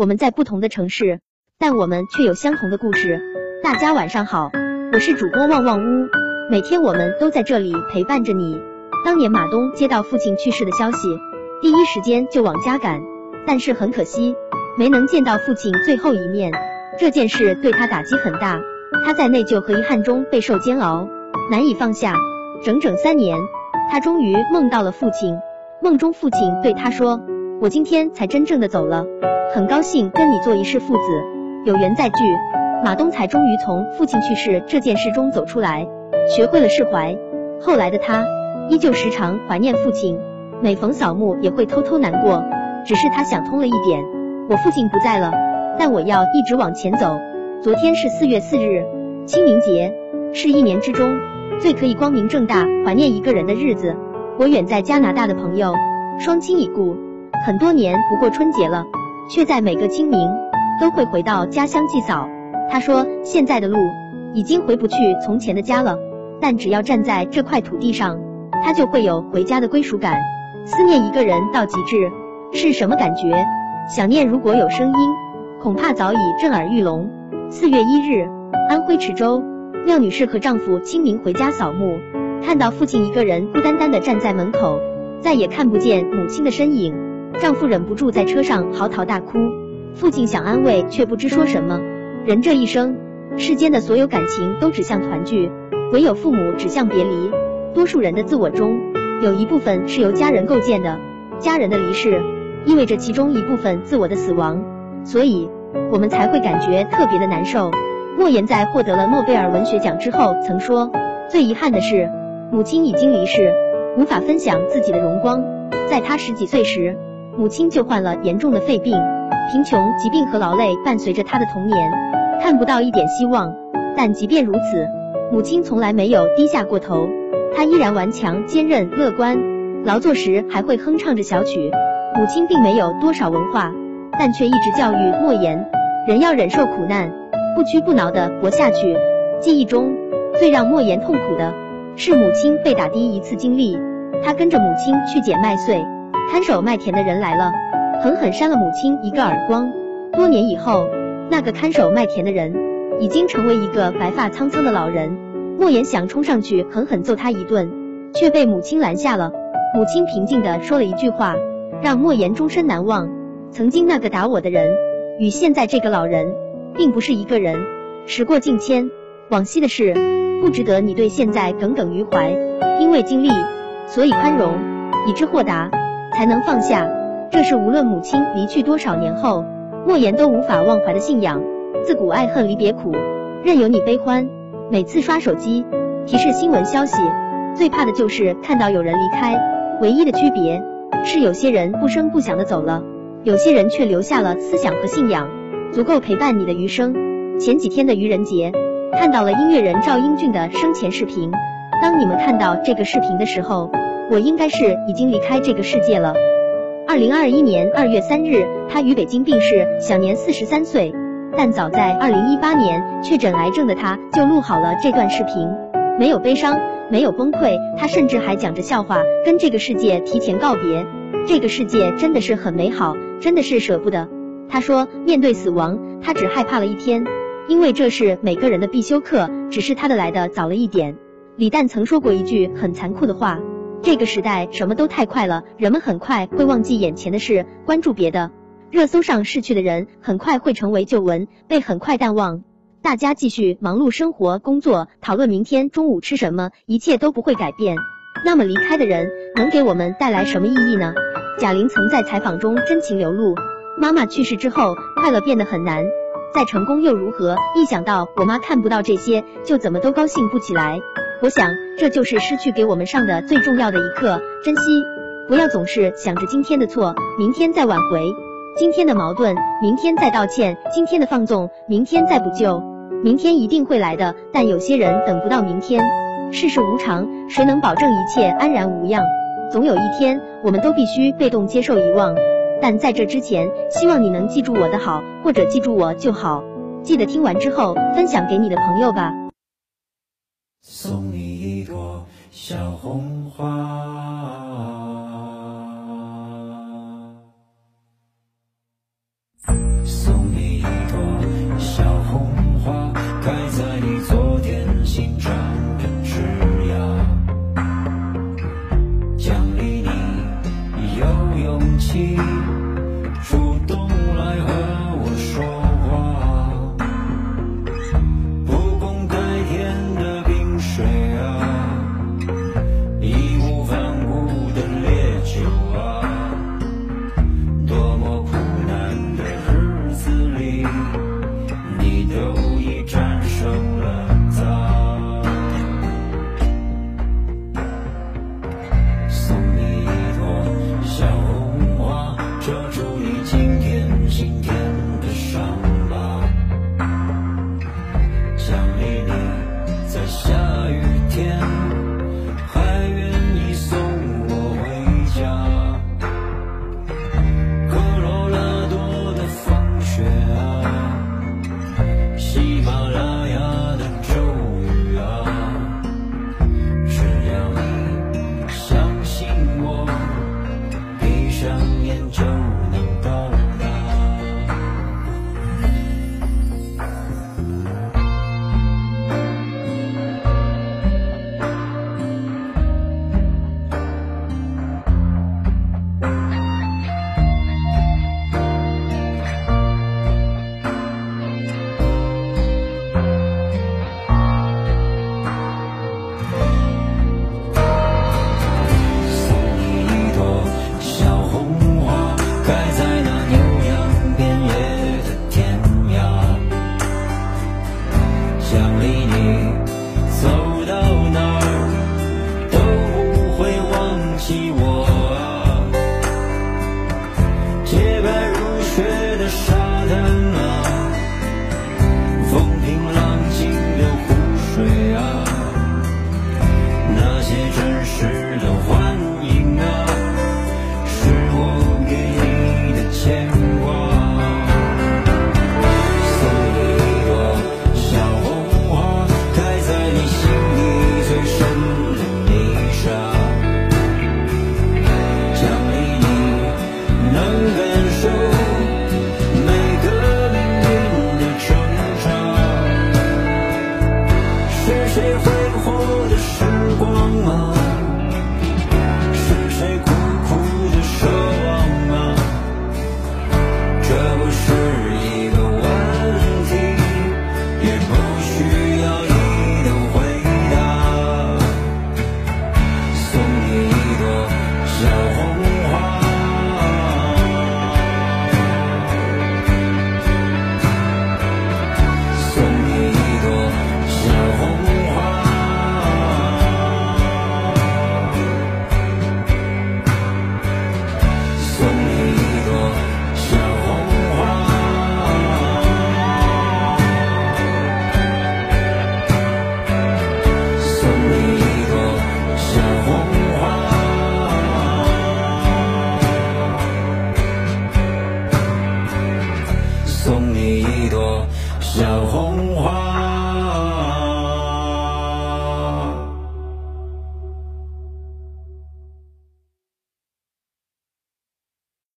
我们在不同的城市，但我们却有相同的故事。大家晚上好，我是主播旺旺屋，每天我们都在这里陪伴着你。当年马东接到父亲去世的消息，第一时间就往家赶，但是很可惜，没能见到父亲最后一面。这件事对他打击很大，他在内疚和遗憾中备受煎熬，难以放下。整整三年，他终于梦到了父亲。梦中父亲对他说：“我今天才真正的走了，很高兴跟你做一世父子，有缘再聚。”马东才终于从父亲去世这件事中走出来，学会了释怀。后来的他依旧时常怀念父亲，每逢扫墓也会偷偷难过。只是他想通了一点：我父亲不在了，但我要一直往前走。昨天是四月四日，清明节，是一年之中最可以光明正大怀念一个人的日子。我远在加拿大的朋友双亲已故，很多年不过春节了，却在每个清明都会回到家乡祭扫。他说：“现在的路已经回不去从前的家了，但只要站在这块土地上，他就会有回家的归属感。思念一个人到极致是什么感觉？想念如果有声音，恐怕早已震耳欲聋。”四月一日，安徽池州，廖女士和丈夫清明回家扫墓，看到父亲一个人孤单单的站在门口，再也看不见母亲的身影，丈夫忍不住在车上嚎啕大哭。父亲想安慰，却不知说什么。人这一生，世间的所有感情都指向团聚，唯有父母指向别离。多数人的自我中，有一部分是由家人构建的，家人的离世，意味着其中一部分自我的死亡，所以我们才会感觉特别的难受。莫言在获得了诺贝尔文学奖之后曾说，最遗憾的是，母亲已经离世，无法分享自己的荣光。在他十几岁时，母亲就患了严重的肺病，贫穷、疾病和劳累伴随着他的童年。看不到一点希望，但即便如此，母亲从来没有低下过头，她依然顽强、坚韧、乐观。劳作时还会哼唱着小曲。母亲并没有多少文化，但却一直教育莫言：人要忍受苦难，不屈不挠地活下去。记忆中最让莫言痛苦的是母亲被打的一次经历。他跟着母亲去捡麦穗，看守麦田的人来了，狠狠扇了母亲一个耳光。多年以后。那个看守麦田的人已经成为一个白发苍苍的老人。莫言想冲上去狠狠揍他一顿，却被母亲拦下了。母亲平静地说了一句话，让莫言终身难忘。曾经那个打我的人，与现在这个老人，并不是一个人。时过境迁，往昔的事不值得你对现在耿耿于怀。因为经历，所以宽容；以知豁达，才能放下。这是无论母亲离去多少年后。莫言都无法忘怀的信仰。自古爱恨离别苦，任由你悲欢。每次刷手机，提示新闻消息，最怕的就是看到有人离开。唯一的区别是，有些人不声不响的走了，有些人却留下了思想和信仰，足够陪伴你的余生。前几天的愚人节，看到了音乐人赵英俊的生前视频。当你们看到这个视频的时候，我应该是已经离开这个世界了。二零二一年二月三日，他于北京病逝，享年四十三岁。但早在二零一八年确诊癌症的他，就录好了这段视频，没有悲伤，没有崩溃，他甚至还讲着笑话，跟这个世界提前告别。这个世界真的是很美好，真的是舍不得。他说，面对死亡，他只害怕了一天，因为这是每个人的必修课，只是他的来的早了一点。李诞曾说过一句很残酷的话。这个时代什么都太快了，人们很快会忘记眼前的事，关注别的。热搜上逝去的人很快会成为旧闻，被很快淡忘。大家继续忙碌生活、工作，讨论明天中午吃什么，一切都不会改变。那么离开的人能给我们带来什么意义呢？贾玲曾在采访中真情流露：妈妈去世之后，快乐变得很难。再成功又如何？一想到我妈看不到这些，就怎么都高兴不起来。我想，这就是失去给我们上的最重要的一课，珍惜，不要总是想着今天的错，明天再挽回；今天的矛盾，明天再道歉；今天的放纵，明天再补救。明天一定会来的，但有些人等不到明天。世事无常，谁能保证一切安然无恙？总有一天，我们都必须被动接受遗忘。但在这之前，希望你能记住我的好，或者记住我就好。记得听完之后分享给你的朋友吧。送你一朵小红花。送你一朵小红花开在你昨天新长的枝桠。奖励你有勇气都已经奖励 love. 小红花。